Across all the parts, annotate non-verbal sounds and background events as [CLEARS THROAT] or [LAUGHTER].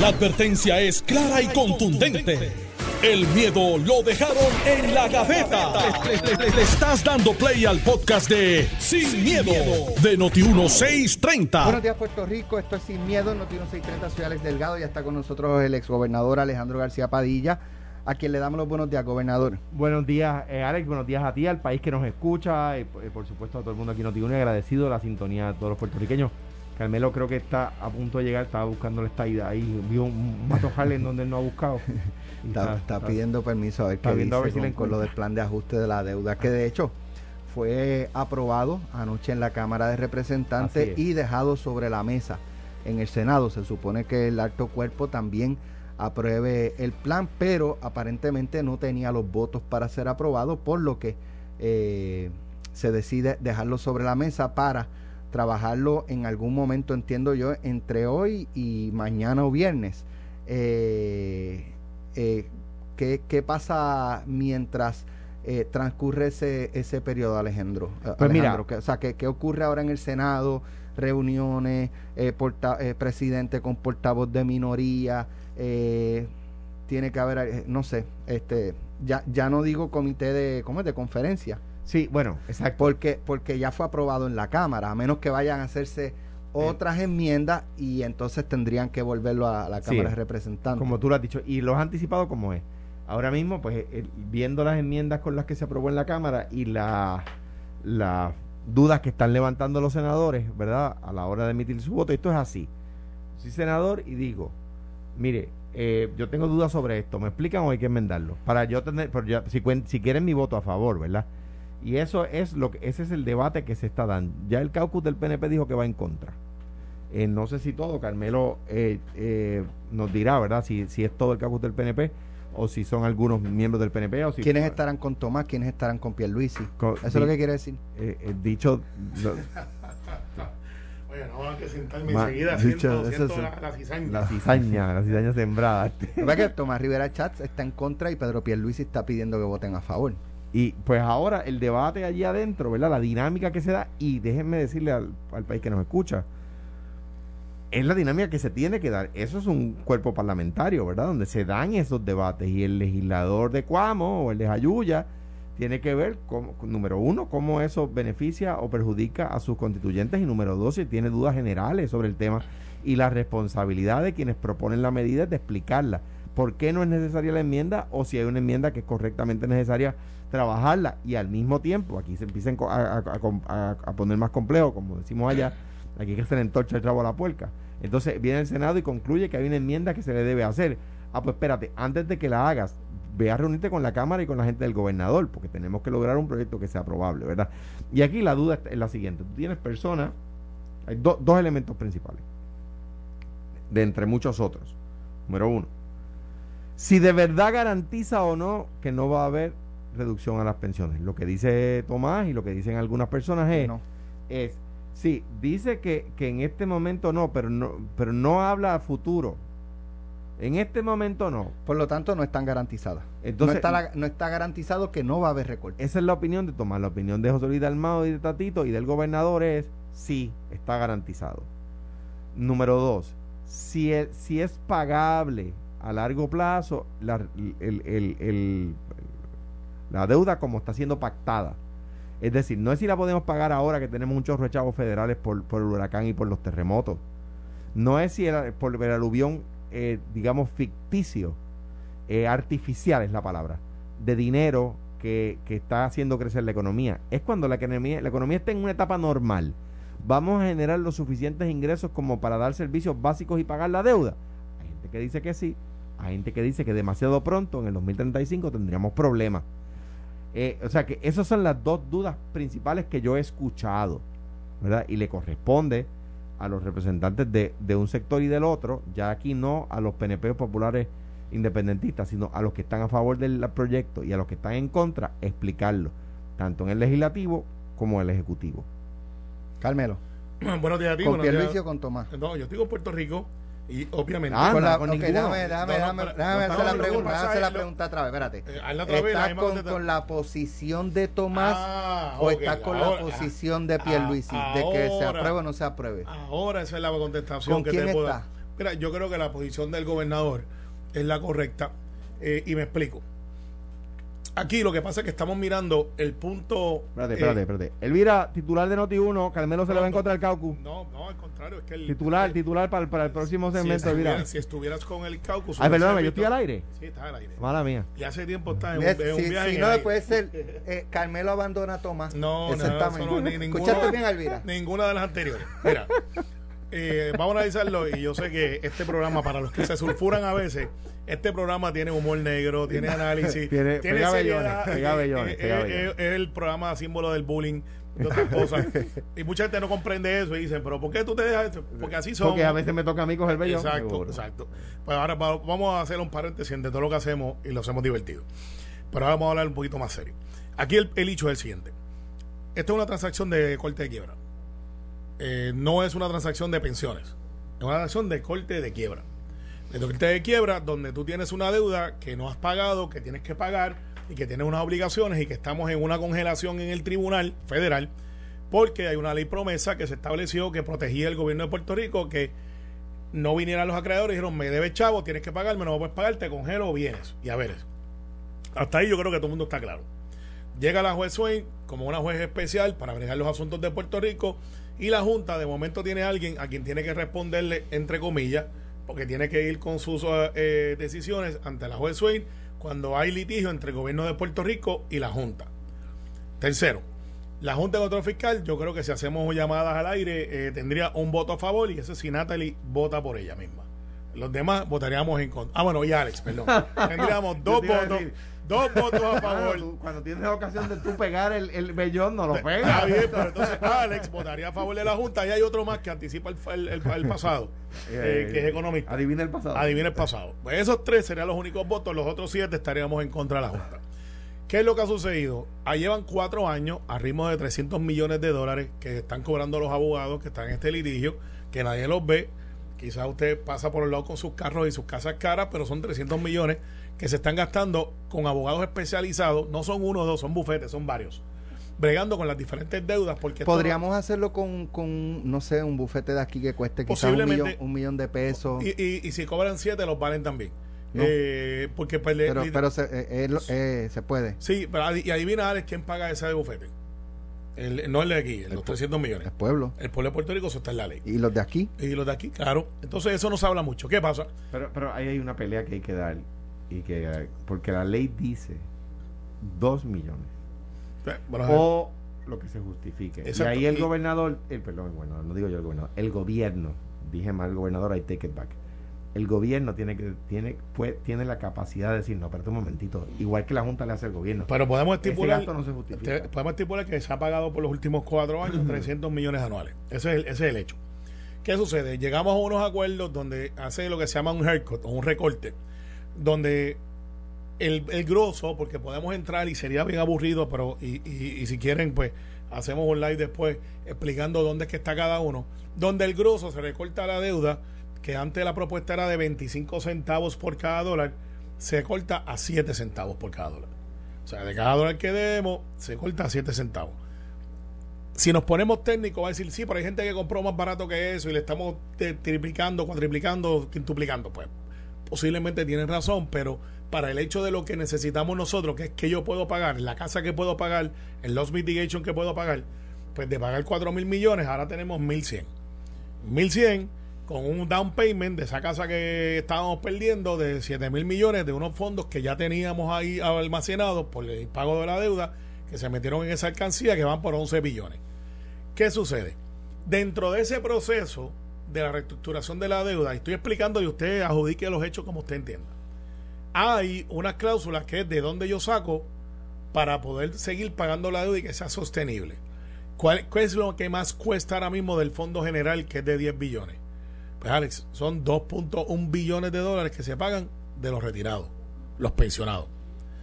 La advertencia es clara y contundente. El miedo lo dejaron en la gaveta. Le, le estás dando play al podcast de Sin, miedo, de Noti1630. Buenos días, Puerto Rico. Esto es Sin Miedo, Noti1630, soy Alex Delgado. Ya está con nosotros el exgobernador Alejandro García Padilla, a quien le damos los buenos días, gobernador. Buenos días, eh, Alex. Buenos días a ti, al país que nos escucha. Y, eh, por supuesto, a todo el mundo aquí en Noti1. Y agradecido la sintonía de todos los puertorriqueños. Carmelo creo que está a punto de llegar, estaba buscando esta ida ahí, vio un mato en donde él no ha buscado. [LAUGHS] Está, pidiendo permiso a ver qué dice con, lo del plan de ajuste de la deuda, que de hecho fue aprobado anoche en la Cámara de Representantes y dejado sobre la mesa en el Senado. Se supone que el alto cuerpo también apruebe el plan, pero aparentemente no tenía los votos para ser aprobado, por lo que eh, se decide dejarlo sobre la mesa para trabajarlo en algún momento, entiendo yo, entre hoy y mañana o viernes. Eh, eh, ¿qué, pasa mientras eh, transcurre ese, ese periodo, Alejandro? Eh, pues Alejandro o sea, ¿qué, ocurre ahora en el Senado? Reuniones, presidente con portavoz de minoría, tiene que haber, no sé, este, ya, ya no digo comité de, ¿cómo es? De conferencia. Sí, bueno, exacto. Porque, porque ya fue aprobado en la Cámara, a menos que vayan a hacerse otras enmiendas y entonces tendrían que volverlo a la Cámara de Representantes. Como tú lo has dicho, y lo has anticipado como es. Ahora mismo, pues viendo las enmiendas con las que se aprobó en la Cámara y las dudas que están levantando los senadores, ¿verdad? A la hora de emitir su voto, esto es así. Soy senador y digo, mire, eh, yo tengo dudas sobre esto, ¿me explican o hay que enmendarlo? Para yo tener, si, si quieren mi voto a favor, ¿verdad? Y eso es lo que, ese es el debate que se está dando. Ya el caucus del PNP dijo que va en contra. Eh, no sé si todo, Carmelo eh, eh, nos dirá, ¿verdad? Si, si es todo el caucus del PNP o si son algunos miembros del PNP. O si ¿Quiénes estarán con Tomás? ¿Quiénes estarán con Pierluisi? Eso es lo que quiere decir. dicho... [LAUGHS] Oye, no van a sentarme enseguida siento, siento la, la, cizaña. La cizaña, la cizaña sembrada. ¿Verdad que Tomás Rivera Chats está en contra y Pedro Pierluisi está pidiendo que voten a favor? Y pues ahora el debate allí adentro, ¿verdad? La dinámica que se da, y déjenme decirle al, al país que nos escucha, es la dinámica que se tiene que dar. Eso es un cuerpo parlamentario, ¿verdad? Donde se dan esos debates y el legislador de Cuamo o el de Jayuya tiene que ver, cómo, número uno, cómo eso beneficia o perjudica a sus constituyentes y número dos, si tiene dudas generales sobre el tema y la responsabilidad de quienes proponen la medida es de explicarla. ¿Por qué no es necesaria la enmienda o si hay una enmienda que es correctamente necesaria trabajarla y al mismo tiempo, aquí se empiezan a, poner más complejo, como decimos allá, aquí hay que hacer entorcha el trabo a la puerca entonces viene el Senado y concluye que hay una enmienda que se le debe hacer. Ah, pues espérate, antes de que la hagas, ve a reunirte con la Cámara y con la gente del gobernador, porque tenemos que lograr un proyecto que sea aprobable, ¿verdad? Y aquí la duda es la siguiente. Tú tienes personas, hay dos elementos principales, de entre muchos otros. Número uno, si de verdad garantiza o no que no va a haber reducción a las pensiones. Lo que dice Tomás y lo que dicen algunas personas es, es Sí, dice que, en este momento no, pero no, pero no habla a futuro. En este momento no. Por lo tanto, no están garantizadas. Entonces, no, está no está garantizado que no va a haber recorte. Esa es la opinión de Tomás. La opinión de José Luis Dalmado y de Tatito y del gobernador es sí, está garantizado. Número dos, si es, si es pagable a largo plazo la, la deuda como está siendo pactada es decir, no es si la podemos pagar ahora que tenemos muchos rechazos federales por, el huracán y por los terremotos. No es si era por el aluvión, eh, digamos, ficticio, eh, artificial es la palabra, de dinero que, que, está haciendo crecer la economía. Es cuando la economía, la economía está en una etapa normal. Vamos a generar los suficientes ingresos como para dar servicios básicos y pagar la deuda. Hay gente que dice que sí, hay gente que dice que demasiado pronto, en el 2035, tendríamos problemas. Eh, o sea que esas son las dos dudas principales que yo he escuchado, ¿verdad? Y le corresponde a los representantes de, de un sector y del otro, ya aquí no a los PNP populares independentistas, sino a los que están a favor del proyecto y a los que están en contra, explicarlo, tanto en el legislativo como en el ejecutivo. Carmelo. [CLEARS THROAT] Buenos días a ti. ¿Con Pierluisi o con Tomás? No, yo estoy con Puerto Rico y obviamente. Ah, con la, con okay, déjame, déjame, déjame, déjame hacer la pregunta, hacer la pregunta otra vez, espérate. Eh, ¿Estás con, con, la posición de Tomás ah, o estás con la posición de Pierluisi? Ah, de que se apruebe o no se apruebe. Ahora esa es la contestación ¿Con que quién te puedo está? Mira, yo creo que la posición del gobernador es la correcta eh, y me explico. Aquí lo que pasa es que estamos mirando el punto. Espérate, espérate, eh, espérate. Elvira, titular de Noti1, Carmelo se le va a encontrar el Caucus. No, no, al contrario, es que el. Titular, titular para, para el próximo segmento, Elvira. Si estuvieras con el Caucus. Ay, perdóname, yo estoy al aire. Sí, está al aire. Mala mía. Y hace tiempo está en, un, un viaje. Si no, puede ser. [LAUGHS] Eh, Carmelo abandona a Tomás. No, Exactamente. no, no, ni ninguna, bien, Elvira. Ninguna de las anteriores. Mira. Eh, vamos a analizarlo y yo sé que este programa, para los que se sulfuran a veces, este programa tiene humor negro, tiene [LAUGHS] análisis, tiene, tiene seriedad, es, el programa símbolo del bullying de otras cosas. [LAUGHS] y mucha gente no comprende eso y dicen, pero ¿por qué tú te dejas eso? Porque así son. Porque a veces me toca a mí coger vellón. Exacto, exacto. Pues ahora vamos a hacer un paréntesis de todo lo que hacemos y lo hacemos divertido. Pero ahora vamos a hablar un poquito más serio. Aquí el, el hecho es el siguiente. Esta es una transacción de corte de quiebra. Eh, no es una transacción de pensiones, es una transacción de corte de quiebra. De corte de quiebra donde tú tienes una deuda que no has pagado, que tienes que pagar y que tienes unas obligaciones y que estamos en una congelación en el Tribunal Federal porque hay una ley promesa que se estableció que protegía el gobierno de Puerto Rico que no vinieran los acreedores y dijeron, me debes chavo, tienes que pagarme, no puedes pagar, te congelo o vienes. Y a ver, hasta ahí yo creo que todo el mundo está claro. Llega la juez Swain como una juez especial para bregar los asuntos de Puerto Rico y la Junta de momento tiene a alguien a quien tiene que responderle, entre comillas, porque tiene que ir con sus eh, decisiones ante la juez Swain cuando hay litigio entre el gobierno de Puerto Rico y la Junta. Tercero, la Junta de Control Fiscal, yo creo que si hacemos llamadas al aire, eh, tendría un voto a favor y ese si Natalie vota por ella misma. Los demás votaríamos en contra. Ah, bueno, y Alex, perdón. [LAUGHS] Tendríamos dos votos. Dos votos a favor. cuando tienes ocasión de tú pegar el, el vellón, no lo pegas. Está bien, pero entonces Alex votaría a favor de la Junta y hay otro más que anticipa el, el, pasado, eh, que es economista. Adivina el pasado. Adivina el pasado. Pues esos tres serían los únicos votos, los otros siete estaríamos en contra de la Junta. ¿Qué es lo que ha sucedido? Ahí llevan cuatro años a ritmo de 300 millones de dólares que están cobrando los abogados que están en este litigio, que nadie los ve. Quizás usted pasa por el lado con sus carros y sus casas caras, pero son 300 millones que se están gastando con abogados especializados, no son uno o dos, son bufetes, son varios, bregando con las diferentes deudas. porque Podríamos hacerlo con, con, no sé, un bufete de aquí que cueste quizás un millón, un millón de pesos. Y, y, si cobran siete, los valen también. Eh, porque pues, pero, pero se, eh, eh, se puede. Sí, pero y adivina Alex quién paga ese de bufete. El, no el de aquí, los 300 millones. El pueblo. El pueblo de Puerto Rico, eso está en la ley. ¿Y los de aquí? Y los de aquí, claro. Entonces eso no se habla mucho. ¿Qué pasa? Pero, pero ahí hay una pelea que hay que dar y que porque la ley dice 2 millones. O lo que se justifique. Y ahí el gobernador el perdón el gobernador no digo yo el gobernador el gobierno dije mal el gobernador I take it back. El gobierno tiene que tiene pues, tiene la capacidad de decir no espérate un momentito igual que la junta le hace al gobierno. Pero podemos estipular no se justifica. podemos estipular que se ha pagado por los últimos cuatro años [CLEARS THROAT] 300 millones anuales. Ese es el, ese es el hecho. ¿qué sucede? llegamos a unos acuerdos donde hace lo que se llama un haircut o un recorte donde el, el grosso, porque podemos entrar y sería bien aburrido, pero y, y, si quieren, pues hacemos un live después explicando dónde es que está cada uno, donde el grosso se recorta la deuda, que antes la propuesta era de 25 centavos por cada dólar, se corta a 7 centavos por cada dólar. O sea, de cada dólar que debemos, se corta a 7 centavos. Si nos ponemos técnicos, va a decir, sí, pero hay gente que compró más barato que eso y le estamos triplicando, cuatriplicando, quintuplicando. Pues posiblemente tienen razón, pero para el hecho de lo que necesitamos nosotros, que es que yo puedo pagar, la casa que puedo pagar, el loss mitigation que puedo pagar, pues de pagar 4 mil millones, ahora tenemos 1100. 1100 con un down payment de esa casa que estábamos perdiendo de 7 mil millones de unos fondos que ya teníamos ahí almacenados por el pago de la deuda que se metieron en esa alcancía que van por 11 billones. ¿Qué sucede? Dentro de ese proceso de la reestructuración de la deuda, y estoy explicando y usted adjudique los hechos como usted entienda. Hay unas cláusulas que es de dónde yo saco para poder seguir pagando la deuda y que sea sostenible. ¿Cuál, es lo que más cuesta ahora mismo del Fondo General, que es de 10 billones? Pues Alex, son 2.1 billones de dólares que se pagan de los retirados, los pensionados.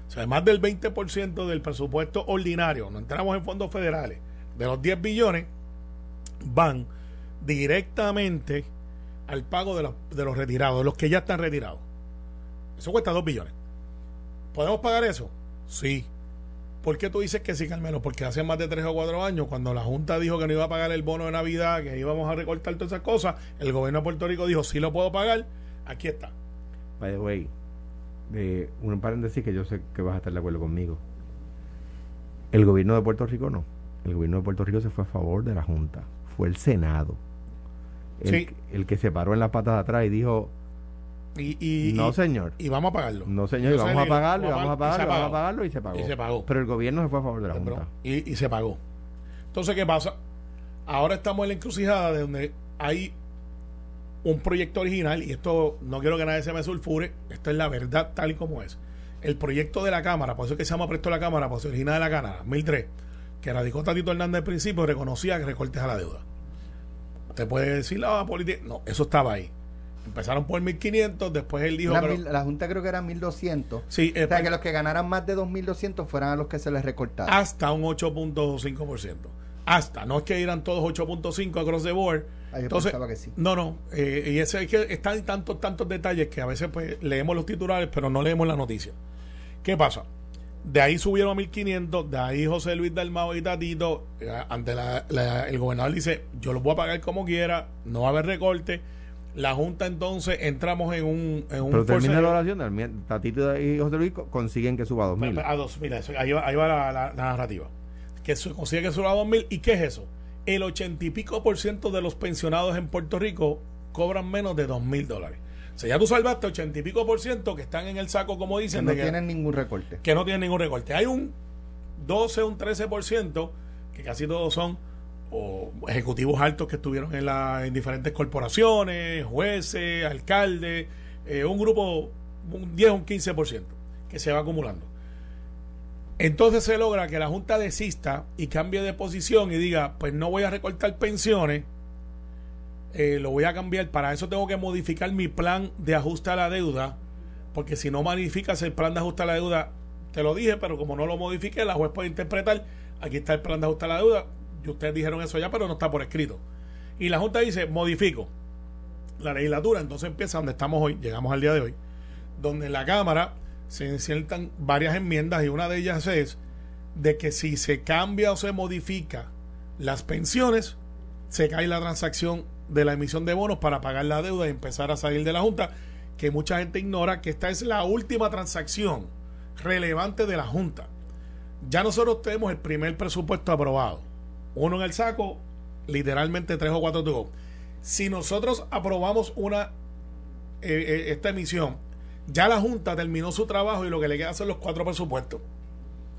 O sea, más del 20% del presupuesto ordinario, no entramos en fondos federales, de los 10 billones, van directamente al pago de los, retirados, de los que ya están retirados. Eso cuesta 2 billones. ¿Podemos pagar eso? Sí. ¿Por qué tú dices que sí, Carmelo? Porque hace más de tres o cuatro años, cuando la Junta dijo que no iba a pagar el bono de Navidad, que íbamos a recortar todas esas cosas, el gobierno de Puerto Rico dijo, sí lo puedo pagar, aquí está. By the way, de un paréntesis que yo sé que vas a estar de acuerdo conmigo. El gobierno de Puerto Rico no. El gobierno de Puerto Rico se fue a favor de la Junta. Fue el Senado. El, el que se paró en la pata de atrás y dijo, y, no, señor. Y vamos a pagarlo. No, señor, y vamos a pagarlo, y vamos a pagarlo, y vamos a pagarlo, y se pagó. Y se pagó. Pero el gobierno se fue a favor de la Junta. Y, se pagó. Entonces, ¿qué pasa? Ahora estamos en la encrucijada de donde hay un proyecto original, y esto no quiero que nadie se me sulfure, esto es la verdad tal y como es. El proyecto de la Cámara, por eso es que se llama Presto la Cámara, por eso original de la Cámara, 1003, que radicó Tatito Hernández al principio, reconocía que recortes a la deuda. Usted puede decir la política. No, eso estaba ahí. Empezaron por 1.500, después él dijo... La, Junta creo que era 1.200. Sí, o sea, pues que los que ganaran más de 2.200 fueran a los que se les recortara. Hasta un 8.5%. Hasta, no es que eran todos 8.5 across the board. Ah, Entonces, que sí. No, no. Eh, y ese es que están tantos, tantos detalles que a veces pues, leemos los titulares, pero no leemos la noticia. ¿Qué pasa? De ahí subieron a 1500, de ahí José Luis Dalmao y Tatito, eh, ante la, el gobernador dice, yo los voy a pagar como quiera, no va a haber recorte la Junta entonces entramos en un... En un Pero termina la oración, Tatito y José Luis consiguen que suba a 2.000. A 2.000, ahí va, ahí va la, narrativa. Que consigue que suba a 2.000. ¿Y qué es eso? El ochenta y pico por ciento de los pensionados en Puerto Rico cobran menos de 2.000 dólares. Sea, ya tú salvaste ochenta y pico por ciento que están en el saco, como dicen. Que no tienen ningún recorte. Que no tienen ningún recorte. Hay un 12, un 13 por ciento, que casi todos son o ejecutivos altos que estuvieron en, la, en diferentes corporaciones, jueces, alcaldes, eh, un grupo, un 10 o un 15% que se va acumulando. Entonces se logra que la Junta desista y cambie de posición y diga, pues no voy a recortar pensiones, eh, lo voy a cambiar, para eso tengo que modificar mi plan de ajuste a la deuda, porque si no modificas el plan de ajuste a la deuda, te lo dije, pero como no lo modifique, la juez puede interpretar, aquí está el plan de ajuste a la deuda, y ustedes dijeron eso ya, pero no está por escrito. Y la Junta dice, modifico la legislatura. Entonces empieza donde estamos hoy, llegamos al día de hoy, donde en la Cámara se insertan varias enmiendas y una de ellas es de que si se cambia o se modifica las pensiones, se cae la transacción de la emisión de bonos para pagar la deuda y empezar a salir de la Junta, que mucha gente ignora que esta es la última transacción relevante de la Junta. Ya nosotros tenemos el primer presupuesto aprobado uno en el saco, literalmente tres o cuatro to Si nosotros aprobamos una eh, eh, esta emisión, ya la Junta terminó su trabajo y lo que le queda son los cuatro presupuestos.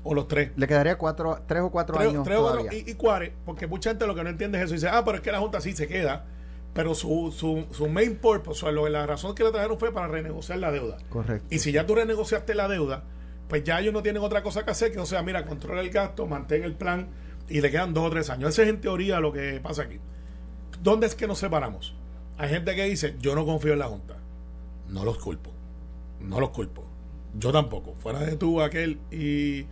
O los tres. Le quedaría cuatro, tres o cuatro años. Tres y, y porque mucha gente lo que no entiende es eso. Dice, ah, pero es que la Junta sí se queda. Pero su, su, su main purpose, o la razón que le trajeron fue para renegociar la deuda. Correcto. Y si ya tú renegociaste la deuda, pues ya ellos no tienen otra cosa que hacer que no sea, mira, controla el gasto, mantén el plan y le quedan dos o tres años. Ese es en teoría lo que pasa aquí. ¿Dónde es que nos separamos? Hay gente que dice, yo no confío en la Junta. No los culpo. No los culpo. Yo tampoco. Fuera de tú, aquel y,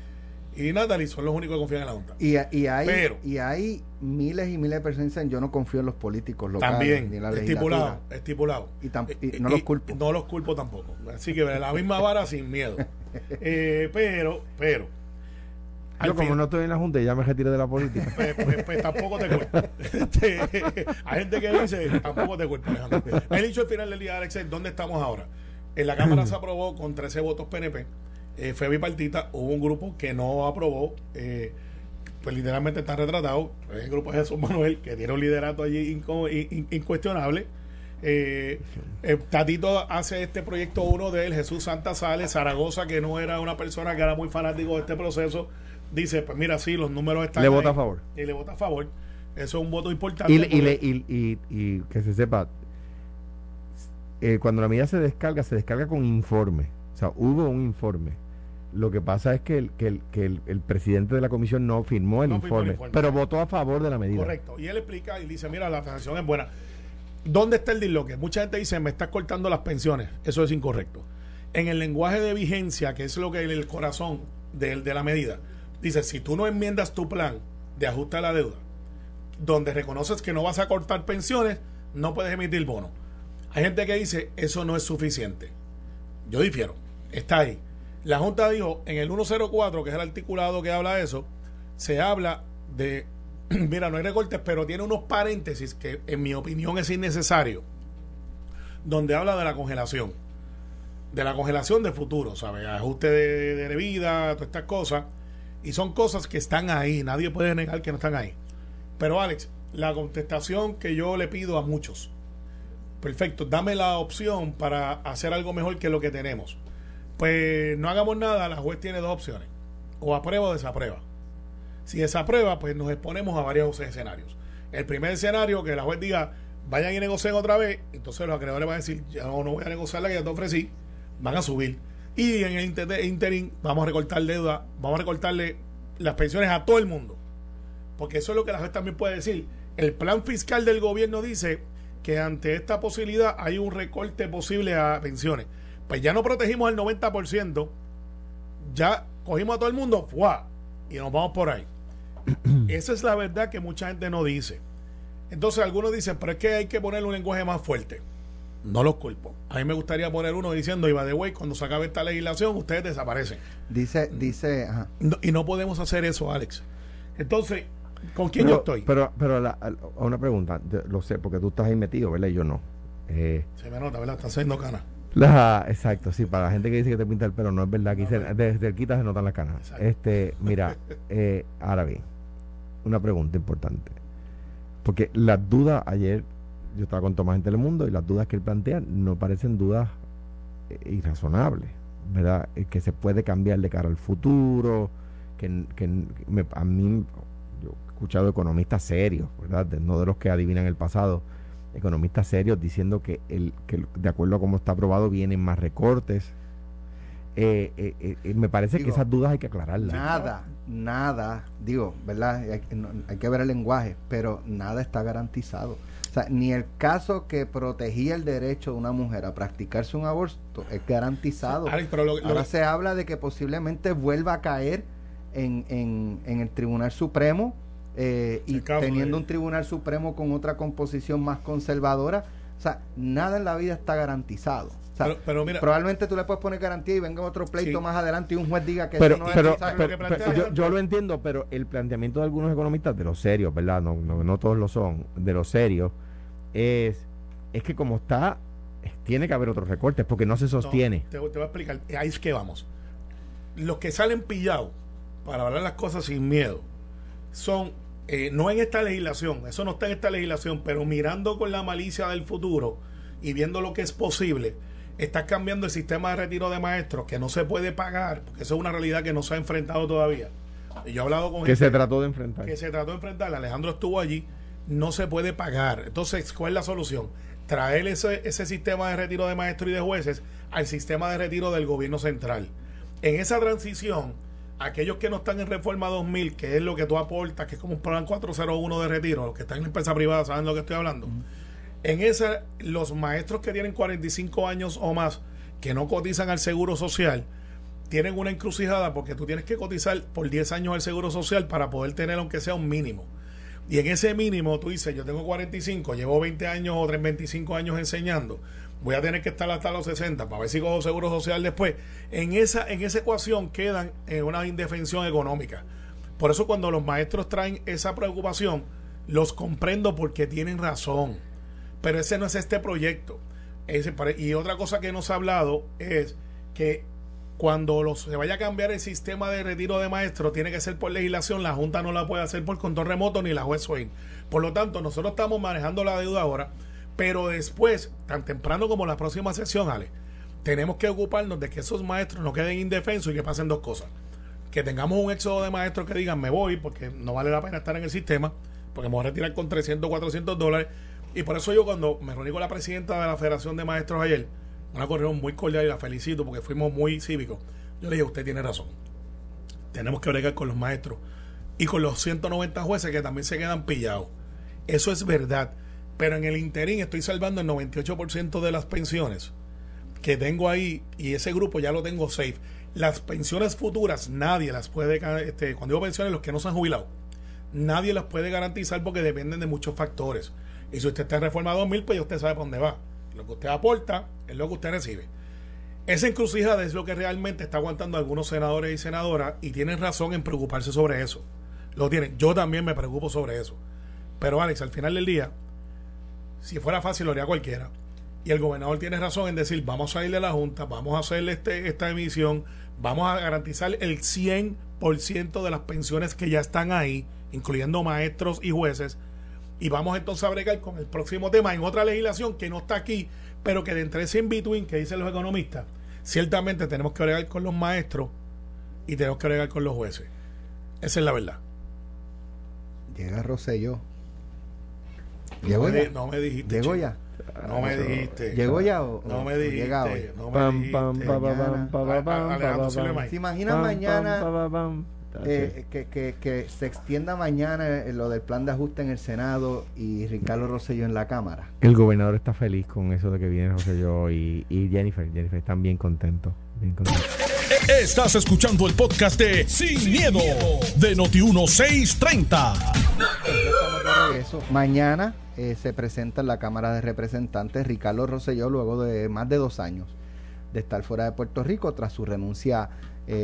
y Natalie son los únicos que confían en la Junta. Y, y hay, y hay miles y miles de personas que dicen, yo no confío en los políticos locales. También, ni la estipulado, estipulado. Y, y no los culpo. No los culpo tampoco. Así que la misma vara sin miedo. [LAUGHS] Eh, pero, pero yo como no estoy en la Junta y ya me retiré de la política. [LAUGHS] Pues, pues, pues tampoco te cuesta. Este, [LAUGHS] hay gente que dice, tampoco te cuesta, Alejandro. He dicho al final del día, Alex, ¿dónde estamos ahora? En la Cámara [CLEARS THROAT] se aprobó con 13 votos PNP. Eh, fue bipartita. Hubo un grupo que no aprobó. Eh, pues literalmente está retratado. El grupo de Jesús Manuel, que tiene un liderato allí incuestionable. Eh, eh, Tatito hace este proyecto uno de él, Jesús Santa Sales, Zaragoza, que no era una persona que era muy fanático de este proceso, dice, pues mira, sí, los números están... Le vota a favor. Y le vota a favor. Eso es un voto importante. Y, que se sepa, eh, cuando la medida se descarga, se descarga con informe. O sea, hubo un informe. Lo que pasa es que el, que el, que el, presidente de la comisión no firmó el, informe, pero votó a favor de la medida. Correcto. Y él explica y dice, mira, la transacción es buena. ¿Dónde está el disloque? Mucha gente dice, me estás cortando las pensiones. Eso es incorrecto. En el lenguaje de vigencia, que es lo que el corazón de, de la medida, dice, si tú no enmiendas tu plan de ajuste a la deuda, donde reconoces que no vas a cortar pensiones, no puedes emitir bono. Hay gente que dice, eso no es suficiente. Yo difiero, está ahí. La Junta dijo, en el 104, que es el articulado que habla de eso, se habla de, [CLEARS THROAT] mira, no hay recortes, pero tiene unos paréntesis que en mi opinión es innecesario, donde habla de la congelación, de la congelación de futuro, ¿sabes? Ajuste de, de vida, todas estas cosas, y son cosas que están ahí, nadie puede negar que no están ahí. Pero Alex, la contestación que yo le pido a muchos, perfecto, dame la opción para hacer algo mejor que lo que tenemos. Pues no hagamos nada, la juez tiene dos opciones, o aprueba o desaprueba. Si desaprueba, pues nos exponemos a varios escenarios. El primer escenario, que la juez diga, vayan y negocien otra vez, entonces los acreedores van a decir, ya no, no voy a negociar la que ya te ofrecí, van a subir. Y en el interín vamos a recortar deuda, vamos a recortarle las pensiones a todo el mundo. Porque eso es lo que la juez también puede decir. El plan fiscal del gobierno dice que ante esta posibilidad hay un recorte posible a pensiones. Pues ya no protegimos el 90%, ya cogimos a todo el mundo, ¡fua! y nos vamos por ahí. [CLEARS THROAT] Esa es la verdad que mucha gente no dice. Entonces algunos dicen, pero es que hay que ponerle un lenguaje más fuerte. No los culpo. A mí me gustaría poner uno diciendo, iba de way, cuando se acabe esta legislación, ustedes desaparecen. Dice, dice, y no podemos hacer eso, Alex. Entonces, ¿con quién yo estoy? Pero, pero una pregunta, lo sé, porque tú estás ahí metido, ¿verdad? Y yo no. Eh, se me nota, ¿verdad? Estás haciendo canas. La, exacto, sí, para la gente que dice que te pinta el pelo, no es verdad, aquí desde el quita se notan las canas. Este, mira, eh, ahora bien, una pregunta importante. Porque las dudas ayer yo estaba con Tomás en Telemundo y las dudas que él plantea no parecen dudas eh, irrazonables, ¿verdad? Eh, que se puede cambiar de cara al futuro, que, que a mí, yo he escuchado economistas serios, ¿verdad? no de los que adivinan el pasado, economistas serios diciendo que, el, que de acuerdo a cómo está aprobado vienen más recortes. Eh, me parece que esas dudas hay que aclararlas. Nada, nada, digo, ¿verdad? hay que ver el lenguaje, pero nada está garantizado. O sea, ni el caso que protegía el derecho de una mujer a practicarse un aborto es garantizado. Ahora se habla de que posiblemente vuelva a caer en, en, el Tribunal Supremo eh, y teniendo un Tribunal Supremo con otra composición más conservadora. O sea, nada en la vida está garantizado. pero, probablemente tú le puedes poner garantía y venga otro pleito más adelante y un juez diga que eso no es pero, yo, yo, lo entiendo, pero el planteamiento de algunos economistas, de los serios, ¿verdad? No, no, no todos lo son, de los serios, es, es que como está, tiene que haber otros recortes porque no se sostiene. te, voy a explicar, ahí es que vamos. Los que salen pillados para hablar las cosas sin miedo son, eh, no en esta legislación, eso no está en esta legislación, pero mirando con la malicia del futuro y viendo lo que es posible, estás cambiando el sistema de retiro de maestros que no se puede pagar, porque eso es una realidad que no se ha enfrentado todavía. Y yo he hablado con que se trató de enfrentar. Que se trató de enfrentar. Alejandro estuvo allí no se puede pagar. Entonces, ¿cuál es la solución? Traer ese, ese sistema de retiro de maestros y de jueces al sistema de retiro del gobierno central. En esa transición, aquellos que no están en Reforma 2000, que es lo que tú aportas, que es como un plan 401 de retiro, los que están en empresa privada saben lo que estoy hablando. En esa, los maestros que tienen 45 años o más, que no cotizan al seguro social, tienen una encrucijada porque tú tienes que cotizar por 10 años al seguro social para poder tener aunque sea un mínimo. Y en ese mínimo tú dices, yo tengo 45, llevo 20 años o 25 años enseñando, voy a tener que estar hasta los 60 para ver si cojo seguro social después. En esa, en esa ecuación quedan en una indefensión económica. Por eso cuando los maestros traen esa preocupación, los comprendo porque tienen razón. Pero ese no es este proyecto. Ese, y otra cosa que nos ha hablado es que cuando se vaya a cambiar el sistema de retiro de maestros, tiene que ser por legislación, la Junta no la puede hacer por control remoto ni la juez Swain. Por lo tanto, nosotros estamos manejando la deuda ahora, pero después, tan temprano como la próxima sesión, Ale, tenemos que ocuparnos de que esos maestros no queden indefensos y que pasen dos cosas. Que tengamos un éxodo de maestros que digan, me voy porque no vale la pena estar en el sistema, porque me voy a retirar con 300, 400 dólares. Y por eso yo cuando me reuní con la presidenta de la Federación de Maestros ayer, una correo muy cordial y la felicito porque fuimos muy cívicos. Yo le dije, usted tiene razón. Tenemos que bregar con los maestros y con los 190 jueces que también se quedan pillados. Eso es verdad. Pero en el interín estoy salvando el 98% de las pensiones que tengo ahí y ese grupo ya lo tengo safe. Las pensiones futuras nadie las puede, este, cuando digo pensiones, los que no se han jubilado, nadie las puede garantizar porque dependen de muchos factores. Y si usted está en reforma 2000, pues ya usted sabe por dónde va. Lo que usted aporta es lo que usted recibe. Esa encrucijada es lo que realmente está aguantando algunos senadores y senadoras y tienen razón en preocuparse sobre eso. Lo tienen. Yo también me preocupo sobre eso. Pero Alex, al final del día, si fuera fácil lo haría cualquiera. Y el gobernador tiene razón en decir, vamos a ir de la Junta, vamos a hacer este, esta emisión, vamos a garantizar el 100% de las pensiones que ya están ahí, incluyendo maestros y jueces, y vamos entonces a bregar con el próximo tema en otra legislación que no está aquí, pero que de entre ese in-between que dicen los economistas, ciertamente tenemos que bregar con los maestros y tenemos que bregar con los jueces. Esa es la verdad. Llega Rosselló. ¿Llegó ya? No me dijiste. ¿Llegó ya? No me dijiste. ¿Llegó ya o, no me dijiste? No me dijiste. ¿Se imaginan mañana eh, que, que, que, se extienda mañana eh, lo del plan de ajuste en el Senado y Ricardo Rosselló en la Cámara. El gobernador está feliz con eso de que viene Rosselló y, y Jennifer. Jennifer están bien contentos. Bien contentos. Estás escuchando el podcast de Sin, miedo, de Noti1630. Mañana eh, se presenta en la Cámara de Representantes Ricardo Rosselló luego de más de dos años de estar fuera de Puerto Rico tras su renuncia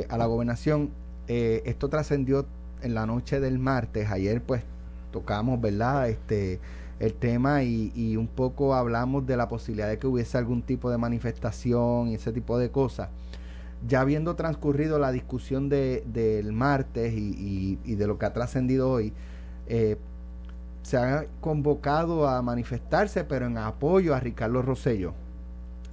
a la gobernación eh, esto trascendió en la noche del martes. Ayer pues tocamos, ¿verdad? Este el tema y, un poco hablamos de la posibilidad de que hubiese algún tipo de manifestación y ese tipo de cosas. Ya habiendo transcurrido la discusión de, del martes y, de lo que ha trascendido hoy, eh, se ha convocado a manifestarse, pero en apoyo a Ricardo Rosello.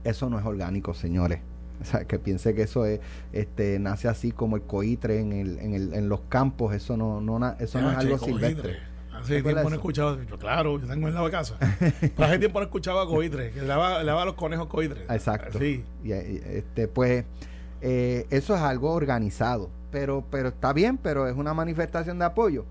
Eso no es orgánico, señores. O sea, que piense que eso es, este, nace así como el coitre en, el, en, el, en los campos, eso no, no, eso no es algo silvestre. Hace tiempo no he escuchado, yo, claro, yo tengo en la casa. Pero [LAUGHS] hace tiempo no escuchaba coitre, que le daba, los conejos coitre. Exacto. Sí. Y, este, pues, eh, eso es algo organizado, pero, pero está bien, pero es una manifestación de apoyo.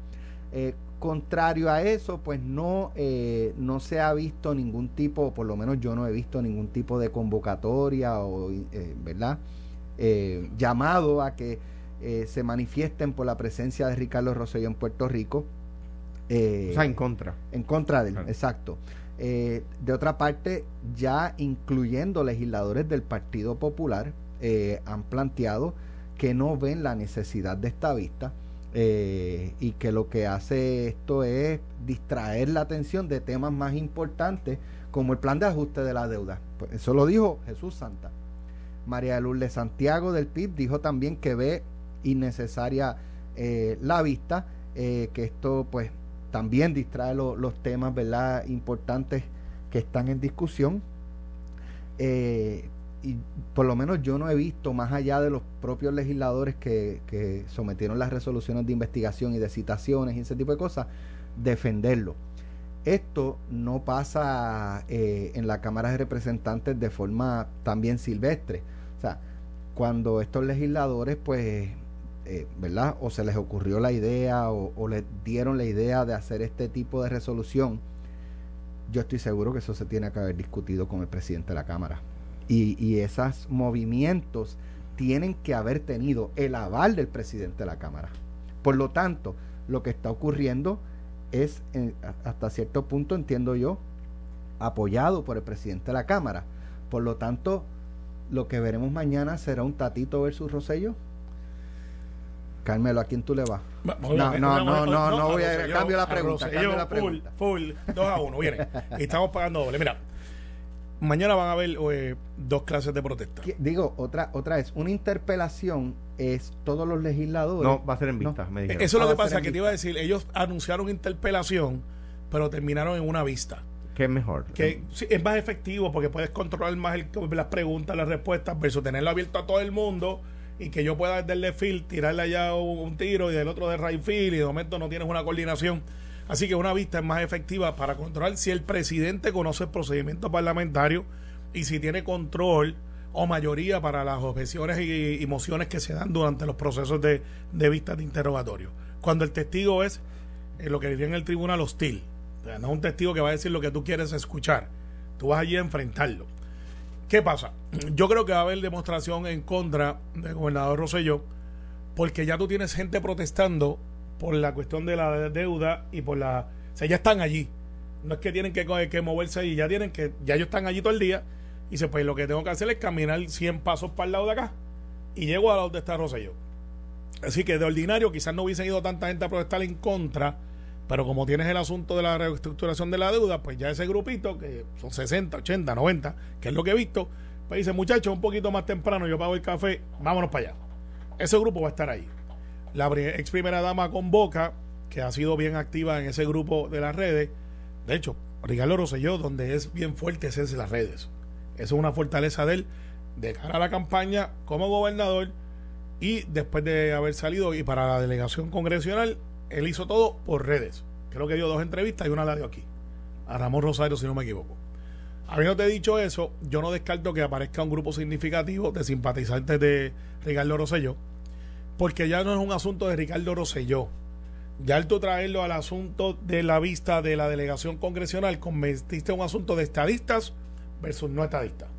Eh, contrario a eso, pues no, eh, no se ha visto ningún tipo, por lo menos yo no he visto ningún tipo de convocatoria o, eh, ¿verdad? Eh, llamado a que se manifiesten por la presencia de Ricardo Rosselló en Puerto Rico. o sea, en contra. En contra de él, exacto. de otra parte, ya incluyendo legisladores del Partido Popular, han planteado que no ven la necesidad de esta vista eh, y que lo que hace esto es distraer la atención de temas más importantes como el plan de ajuste de la deuda. Pues eso lo dijo Jesús Santa. María Lourdes Santiago del PIB dijo también que ve innecesaria eh, la vista, eh, que esto pues también distrae los temas verdad importantes que están en discusión y por lo menos yo no he visto, más allá de los propios legisladores que, que, sometieron las resoluciones de investigación y de citaciones y ese tipo de cosas, defenderlo. Esto no pasa eh, en la Cámara de Representantes de forma también silvestre. O sea, cuando estos legisladores, pues, eh, ¿verdad? O se les ocurrió la idea o, o les dieron la idea de hacer este tipo de resolución, yo estoy seguro que eso se tiene que haber discutido con el presidente de la Cámara y, esos movimientos tienen que haber tenido el aval del presidente de la Cámara. Por lo tanto, lo que está ocurriendo es, hasta cierto punto, entiendo yo, apoyado por el presidente de la Cámara. Por lo tanto, lo que veremos mañana será un Tatito versus Rosello. Carmelo, ¿a quién tú le vas? No, no, no, no, no, voy a cambio la pregunta. Cambio la pregunta. Full, full, 2 a 1, viene. Estamos pagando doble. Mira, mañana van a haber eh, dos clases de protesta. Digo, otra otra es, una interpelación es todos los legisladores. No, va a ser en vista, me dijeron. Eso es lo ah, que pasa, que te iba a decir, ellos anunciaron interpelación, pero terminaron en una vista. ¿Qué es mejor? Que es más efectivo porque puedes controlar más las preguntas, las respuestas, versus tenerlo abierto a todo el mundo y que yo pueda darle field, tirarle allá un, tiro y del otro de right field y de momento no tienes una coordinación. Así que una vista es más efectiva para controlar si el presidente conoce el procedimiento parlamentario y si tiene control o mayoría para las objeciones y, mociones que se dan durante los procesos de, de de interrogatorio. Cuando el testigo es eh, lo que diría en el tribunal hostil, no es un testigo que va a decir lo que tú quieres escuchar, tú vas allí a enfrentarlo. ¿Qué pasa? Yo creo que va a haber demostración en contra del gobernador Rosselló, porque ya tú tienes gente protestando por la cuestión de la deuda y por la... O sea, ya están allí. No es que tienen que, que moverse allí, ya tienen que... Ya ellos están allí todo el día Y dice, pues lo que tengo que hacer es caminar 100 pasos para el lado de acá y llego a donde está Rosselló. Así que de ordinario quizás no hubiesen ido tanta gente a protestar en contra, pero como tienes el asunto de la reestructuración de la deuda, pues ya ese grupito, que son 60, 80, 90, que es lo que he visto, pues dice, muchachos, un poquito más temprano yo pago el café, vámonos para allá. Ese grupo va a estar ahí. La ex primera dama convoca, que ha sido bien activa en ese grupo de las redes. De hecho, Ricardo Rosselló, donde es bien fuerte, es en las redes. Esa es una fortaleza de él de cara a la campaña como gobernador y después de haber salido y para la delegación congresional, él hizo todo por redes. Creo que dio dos entrevistas y una la dio aquí. A Ramón Rosario, si no me equivoco. Habiéndote dicho eso, yo no descarto que aparezca un grupo significativo de simpatizantes de Ricardo Rosselló porque ya no es un asunto de Ricardo Rosselló. Ya al tú traerlo al asunto de la vista de la delegación congresional, convertiste un asunto de estadistas versus no estadistas.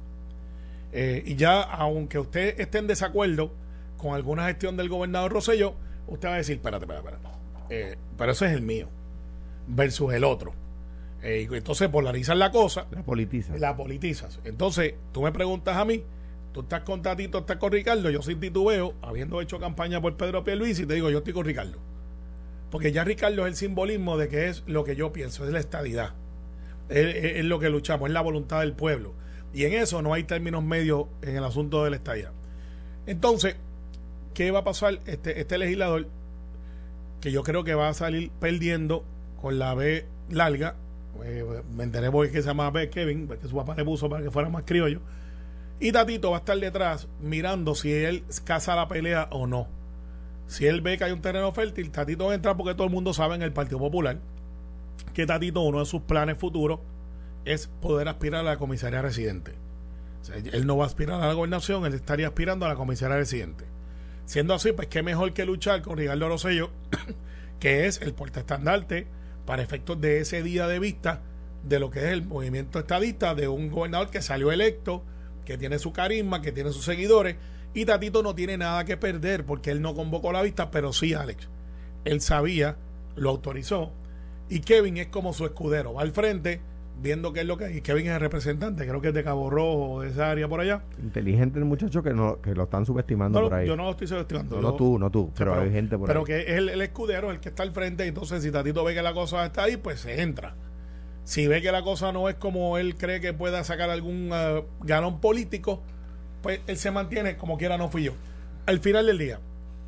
Eh, y ya, aunque usted esté en desacuerdo con alguna gestión del gobernador Rosselló, usted va a decir, espérate, espérate, espérate. Eh, pero ese es el mío versus el otro. Eh, entonces polarizas la cosa. La politizas. La politizas. Entonces, tú me preguntas a mí, tú estás con Tatito, estás con Ricardo, yo sin titubeo, habiendo hecho campaña por Pedro Luis y te digo, yo estoy con Ricardo. Porque ya Ricardo es el simbolismo de que es lo que yo pienso, es la estadidad. Es, lo que luchamos, es la voluntad del pueblo. Y en eso no hay términos medios en el asunto de la estadidad. Entonces, ¿qué va a pasar? Este, este legislador, que yo creo que va a salir perdiendo con la B larga, eh, me enteré porque se llama B Kevin, porque su papá le puso para que fuera más criollo y Tatito va a estar detrás mirando si él caza la pelea o no. Si él ve que hay un terreno fértil, Tatito va a entrar porque todo el mundo sabe en el Partido Popular que Tatito, uno de sus planes futuros, es poder aspirar a la comisaría residente. él no va a aspirar a la gobernación, él estaría aspirando a la comisaría residente. Siendo así, pues qué mejor que luchar con Ricardo Rosello, [COUGHS] que es el portaestandarte para efectos de ese día de vista de lo que es el movimiento estadista de un gobernador que salió electo que tiene su carisma, que tiene sus seguidores, y Tatito no tiene nada que perder porque él no convocó la vista, pero sí Alex. Él sabía, lo autorizó, y Kevin es como su escudero, va al frente viendo qué es lo que hay. Y Kevin es el representante, creo que es de Cabo Rojo, de esa área por allá. Inteligente el muchacho que no que lo están subestimando por ahí. Yo no lo estoy subestimando. No, tú, no tú, pero, hay gente por ahí. Pero que es el, el, escudero, el que está al frente, entonces si Tatito ve que la cosa está ahí, pues se entra. Si ve que la cosa no es como él cree que pueda sacar algún uh, galón político, pues él se mantiene como quiera, no fui yo. Al final del día,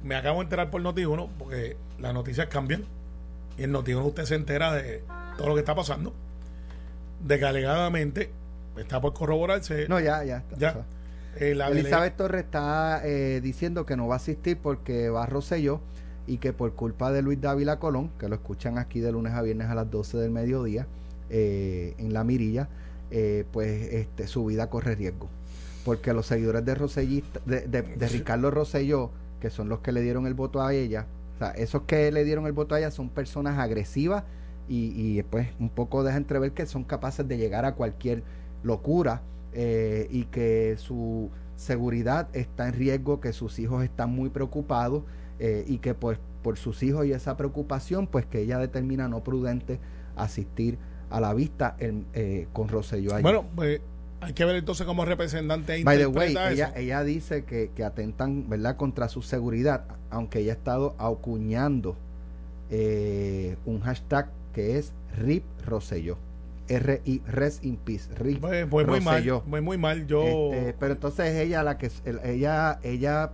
me acabo de enterar por Noti1, porque las noticias cambian. Y en Noti1 usted se entera de todo lo que está pasando. De que alegadamente está por corroborarse. No, ya, ya. ya. Eh, Elizabeth Torres está eh, diciendo que no va a asistir porque va a Rosselló y que por culpa de Luis Dávila Colón, que lo escuchan aquí de lunes a viernes a las 12 del mediodía, eh, en la mirilla, eh, pues este, su vida corre riesgo. Porque los seguidores de, Rosellista, de, Ricardo Rosselló, que son los que le dieron el voto a ella, o sea, esos que le dieron el voto a ella son personas agresivas y, y pues un poco deja entrever que son capaces de llegar a cualquier locura eh, y que su seguridad está en riesgo, que sus hijos están muy preocupados y que pues por sus hijos y esa preocupación, pues que ella determina no prudente asistir a la vista eh, con Rosselló allí. Bueno, pues hay que ver entonces como representante By the way, ella, ella dice que, atentan ¿verdad? contra su seguridad, aunque ella ha estado acuñando eh, un hashtag que es RIP Rosselló. R-I, Res in Peace. RIP pues, pues muy mal, muy, muy mal. Yo... Este, pero entonces ella, la que ella, ella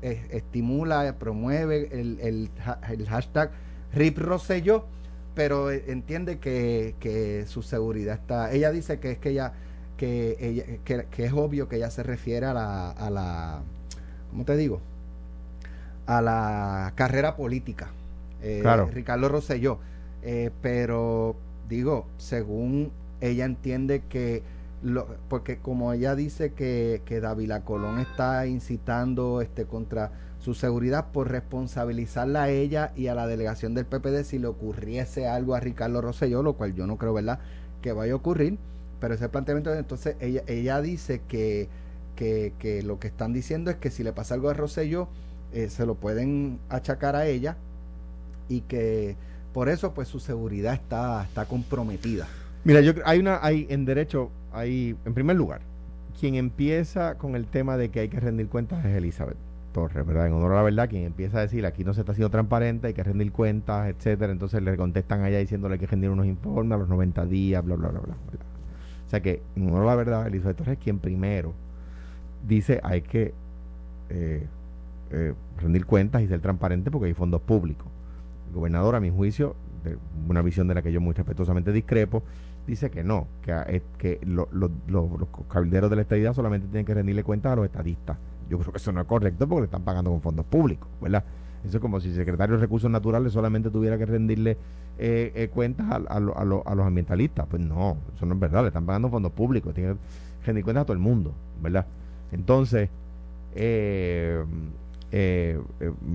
eh, estimula, promueve el, el, el hashtag RIP Rosselló pero eh, entiende que, que, su seguridad está. Ella dice que es que ella, que ella, que, es obvio que ella se refiere a la, a la, ¿cómo te digo? A la carrera política. Eh, claro. Ricardo Rosselló. Eh, pero digo, según ella entiende que lo, porque como ella dice que, que Davila Colón está incitando este contra su seguridad por responsabilizarla a ella y a la delegación del PPD si le ocurriese algo a Ricardo Rosselló, lo cual yo no creo, ¿verdad?, que vaya a ocurrir. Pero ese planteamiento, entonces ella, ella dice que, que, lo que están diciendo es que si le pasa algo a Rosselló, eh, se lo pueden achacar a ella y que por eso pues su seguridad está, está comprometida. Mira, yo hay una, hay en derecho, hay, en primer lugar, quien empieza con el tema de que hay que rendir cuentas es Elizabeth Torres, ¿verdad? En honor a la verdad, quien empieza a decir aquí no se está haciendo transparente, hay que rendir cuentas, etcétera. Entonces le contestan allá diciéndole que rendir unos informes a los 90 días, bla, bla, bla, bla. O sea que, en honor a la verdad, Elizabeth Torres es quien primero dice hay que eh, eh, rendir cuentas y ser transparente porque hay fondos públicos. El gobernador, a mi juicio, de una visión de la que yo muy respetuosamente discrepo, dice que no, que, que los cabilderos de la estadidad solamente tienen que rendirle cuentas a los estadistas. Yo creo que eso no es correcto porque le están pagando con fondos públicos, ¿verdad? Eso es como si el secretario de Recursos Naturales solamente tuviera que rendirle eh, eh, cuentas a, los ambientalistas. Pues no, eso no es verdad, le están pagando fondos públicos, tienen que rendir cuentas a todo el mundo, ¿verdad? Entonces,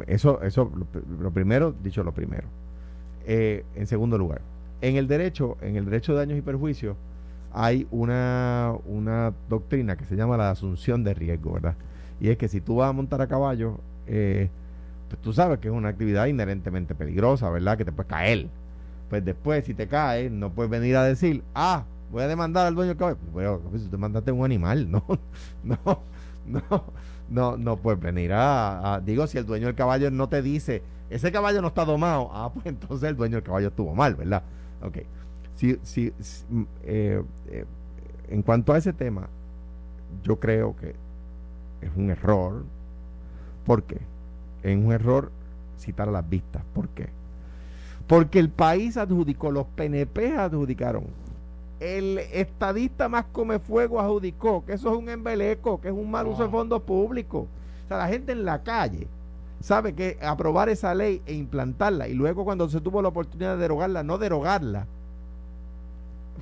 eso, eso lo, primero, dicho lo primero. en segundo lugar, en el derecho, en el derecho de daños y perjuicios, hay una, una doctrina que se llama la asunción de riesgo, ¿verdad? Y es que si tú vas a montar a caballo, eh, pues tú sabes que es una actividad inherentemente peligrosa, ¿verdad? Que te puedes caer. Pues después, si te caes, no puedes venir a decir, ah, voy a demandar al dueño del caballo. Pues, pues si tú mandaste un animal, [LAUGHS] no, no, no, no, no puedes venir a, Digo, si el dueño del caballo no te dice, ese caballo no está domado, [LAUGHS] ah, pues entonces el dueño del caballo estuvo mal, ¿verdad? Ok. Si, si, mm, eh, eh, en cuanto a ese tema, yo creo que es un error. ¿Por qué? Es un error citar a las vistas. ¿Por qué? Porque el país adjudicó, los PNP adjudicaron. El estadista más come fuego adjudicó que eso es un embeleco, que es un mal uso de fondos públicos. O sea, la gente en la calle sabe que aprobar esa ley e implantarla y luego cuando se tuvo la oportunidad de derogarla, no derogarla,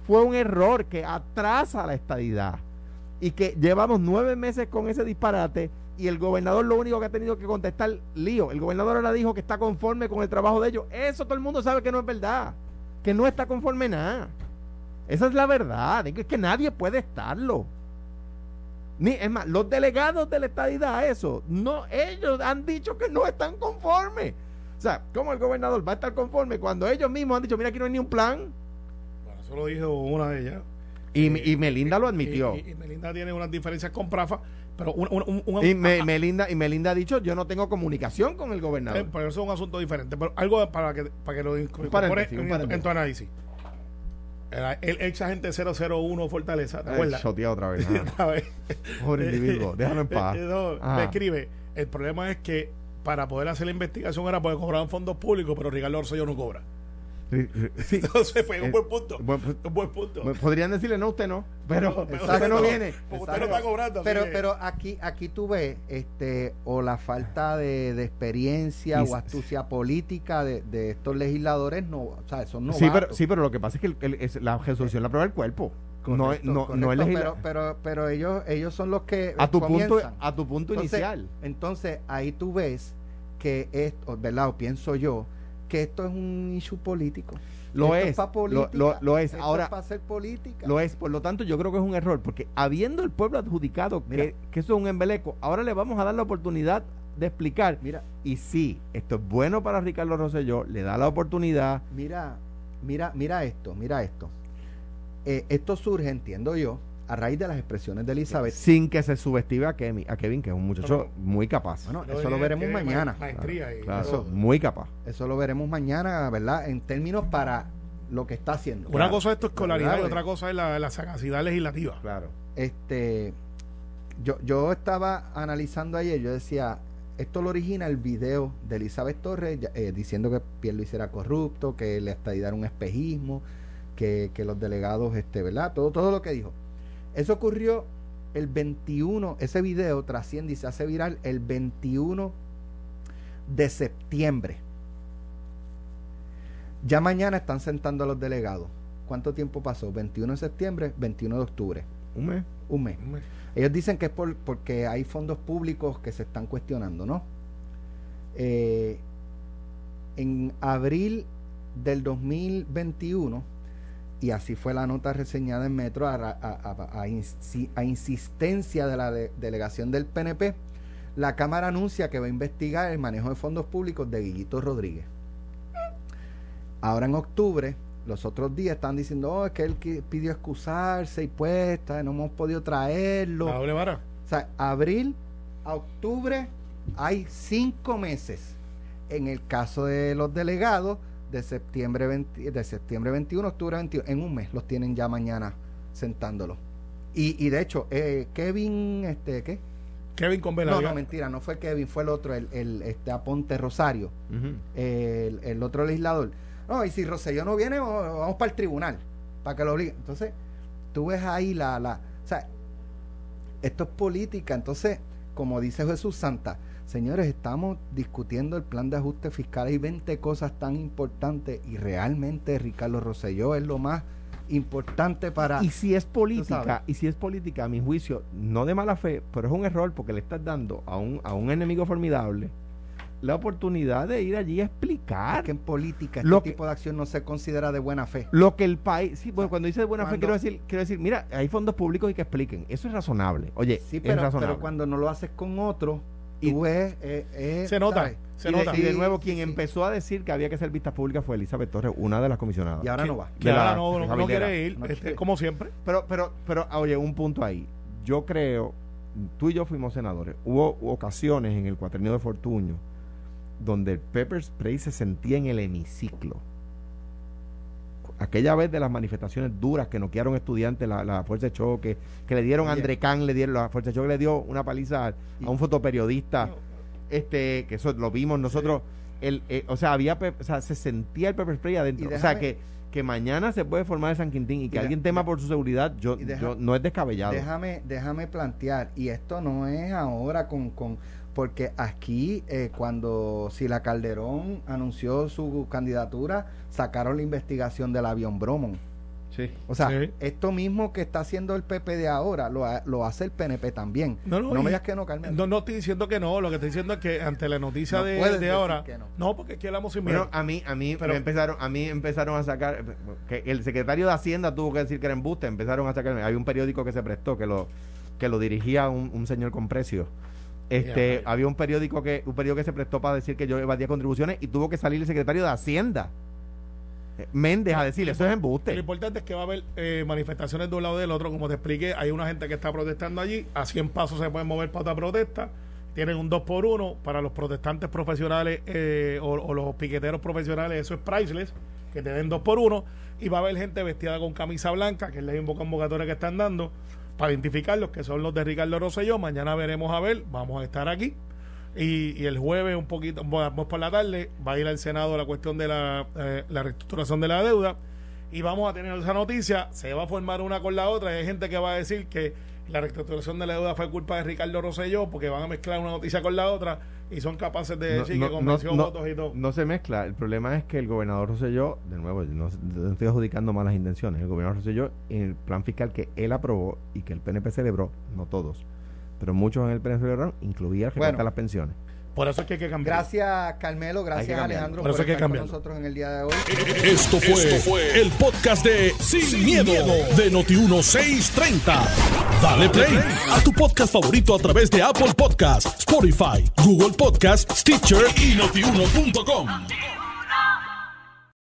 fue un error que atrasa la estadidad y que llevamos nueve meses con ese disparate y el gobernador lo único que ha tenido que contestar lío. El gobernador ahora dijo que está conforme con el trabajo de ellos. Eso todo el mundo sabe que no es verdad, que no está conforme nada. Esa es la verdad, es que nadie puede estarlo. Ni, es más, los delegados de la estadidad, eso, no, ellos han dicho que no están conformes. O sea, ¿cómo el gobernador va a estar conforme cuando ellos mismos han dicho, mira, aquí no hay ni un plan? Bueno, eso dijo una de ellas. Y, y Melinda lo admitió. Y, Melinda tiene unas diferencias con Prafa, pero un, y, Melinda, y Melinda ha dicho, yo no tengo comunicación con el gobernador. Eh, pero eso es un asunto diferente. Pero algo para que, para que lo incorpore en, tu análisis el ex agente 001 Fortaleza, ¿te acuerdas? otra [LAUGHS] vez. Pobre individuo, déjalo en paz. No, me escribe, el problema es que para poder hacer la investigación era poder cobrar fondos públicos, pero Ricardo Orsollo no cobra. Sí, [LAUGHS] Entonces fue un buen punto. un buen punto. Podrían decirle, no, usted no. Pero, usted no, viene. Usted no está cobrando. Pero, pero aquí, aquí tú ves este, o la falta de, de experiencia o astucia política de, de, estos legisladores. no O sea, eso no sí pero, sí, pero lo que pasa es que el, es, la resolución la aprueba el cuerpo. no, no, no el pero, pero, pero ellos, ellos son los que. A tu punto, a tu punto inicial. Entonces, ahí tú ves que esto, ¿verdad? O pienso yo que esto es un issue político. Lo es, lo, es. Ahora, para hacer política. Lo es, por lo tanto, yo creo que es un error, porque habiendo el pueblo adjudicado que, que, eso es un embeleco, ahora le vamos a dar la oportunidad de explicar. Mira, y sí, esto es bueno para Ricardo Rosselló, le da la oportunidad. Mira, mira, mira esto, mira esto. Eh, esto surge, entiendo yo, a raíz de las expresiones de Elizabeth. Sin que se subestime a Kevin, a Kevin que es un muchacho muy capaz. Bueno, eso lo veremos mañana. eso, muy capaz. Eso lo veremos mañana, ¿verdad? En términos para lo que está haciendo. Una cosa es tu escolaridad y otra cosa es la, la sagacidad legislativa. Claro. Este, yo, yo estaba analizando ayer, yo decía, esto lo origina el video de Elizabeth Torres eh, diciendo que Pierluis era corrupto, que le estadidad era un espejismo, que, que los delegados, este, ¿verdad? Todo, todo lo que dijo. Eso ocurrió el 21, ese video trasciende y se hace viral el 21 de septiembre. Ya mañana están sentando a los delegados. ¿Cuánto tiempo pasó? 21 de septiembre, 21 de octubre. Un mes. Un mes. Ellos dicen que es por, porque hay fondos públicos que se están cuestionando, ¿no? Eh, en abril del 2021 y así fue la nota reseñada en Metro a, insistencia de la delegación del PNP. La Cámara anuncia que va a investigar el manejo de fondos públicos de Guillito Rodríguez. Ahora en octubre, Los otros días están diciendo, oh, es que él pidió excusarse y puesta, no hemos podido traerlo. vara. O sea, abril a octubre hay cinco meses. En el caso de los delegados, de septiembre, de septiembre 21, octubre 21, en un mes los tienen ya mañana sentándolos. Y, y de hecho, eh, Kevin, este, ¿qué? Kevin con No, no, mentira, no fue Kevin, fue el otro, el, el este Aponte Rosario, el, el, otro legislador. No, y si Rosselló no viene, vamos para el tribunal, para que lo obliguen. Entonces, tú ves ahí la, la, o sea, esto es política, entonces, como dice Jesús Santa, señores, estamos discutiendo el plan de ajuste fiscal, hay 20 cosas tan importantes y realmente Ricardo Rosselló es lo más importante para... Y si es política, y si es política, a mi juicio, no de mala fe, pero es un error porque le estás dando a un, a un enemigo formidable la oportunidad de ir allí a explicar. que en política este tipo de acción no se considera de buena fe. Lo que el país, sí, bueno, cuando dice de buena fe quiero decir, quiero decir, mira, hay fondos públicos y que expliquen. Eso es razonable. Oye, sí, pero, es razonable. pero cuando no lo haces con otro, y, tú ves, eh, eh, se nota. Se y, De, nuevo, quien empezó a decir que había que hacer vistas públicas fue Elizabeth Torres, una de las comisionadas. Y ahora no va. Que ahora no, no, quiere ir, este, como siempre. Pero, pero, pero, oye, un punto ahí. Yo creo, tú y yo fuimos senadores. Hubo ocasiones en el cuatrenio de Fortuño donde el pepper spray se sentía en el hemiciclo. Aquella vez de las manifestaciones duras que noquearon estudiantes, la, la fuerza de choque, que le dieron a André Can, le dieron, la fuerza de choque le dio una paliza a un fotoperiodista este que eso lo vimos nosotros el, eh, o sea había o sea se sentía el pepper spray adentro. O sea que que mañana se puede formar el San Quintín y que alguien tema por su seguridad yo, yo no es descabellado. déjame déjame plantear y esto no es ahora con, con porque aquí eh, cuando Sila Calderón anunció su candidatura sacaron la investigación del avión Bromon o sea, esto mismo que está haciendo el PP de ahora, lo, lo hace el PNP también. No, no, me digas que no, Carmen. No, no estoy diciendo que no, lo que estoy diciendo es que ante la noticia de, de ahora, no. porque aquí hablamos sin miedo. a mí, a mí Pero, empezaron, a mí empezaron a sacar, que el secretario de Hacienda tuvo que decir que era embuste, empezaron a sacar, hay un periódico que se prestó, que lo, que lo dirigía un, un señor con precio. Este, había un periódico que un periódico que se prestó para decir que yo evadía contribuciones y tuvo que salir el secretario de Hacienda. Méndez a decirle, eso es embuste. Lo importante es que va a haber eh, manifestaciones de un lado y del otro, como te expliqué, hay una gente que está protestando allí, a 100 pasos se pueden mover para otra protesta, tienen un 2 por 1 para los protestantes profesionales eh, o, los piqueteros profesionales, eso es priceless, que te den 2 por 1 y va a haber gente vestida con camisa blanca, que es la convocatoria que están dando, para identificarlos, que son los de Ricardo Rosselló, mañana veremos a ver, vamos a estar aquí y, el jueves, un poquito, vamos por la tarde, va a ir al Senado la cuestión de la, eh, la reestructuración de la deuda. Y vamos a tener esa noticia. Se va a formar una con la otra. Y hay gente que va a decir que la reestructuración de la deuda fue culpa de Ricardo Rosselló porque van a mezclar una noticia con la otra y son capaces de decir que convenció votos y todo. No se mezcla. El problema es que el gobernador Rosselló, de nuevo, no, estoy adjudicando malas intenciones. El gobernador Rosselló, en el plan fiscal que él aprobó y que el PNP celebró, no todos pero muchos en el PNP incluía el recorte las pensiones. Por eso es que hay que cambiar. Gracias, Carmelo. Gracias, Alejandro, por, estar con nosotros en el día de hoy. Esto fue, el podcast de Sin, miedo, de Noti1630. Dale play a tu podcast favorito a través de Apple Podcasts, Spotify, Google Podcasts, Stitcher y notiuno.com.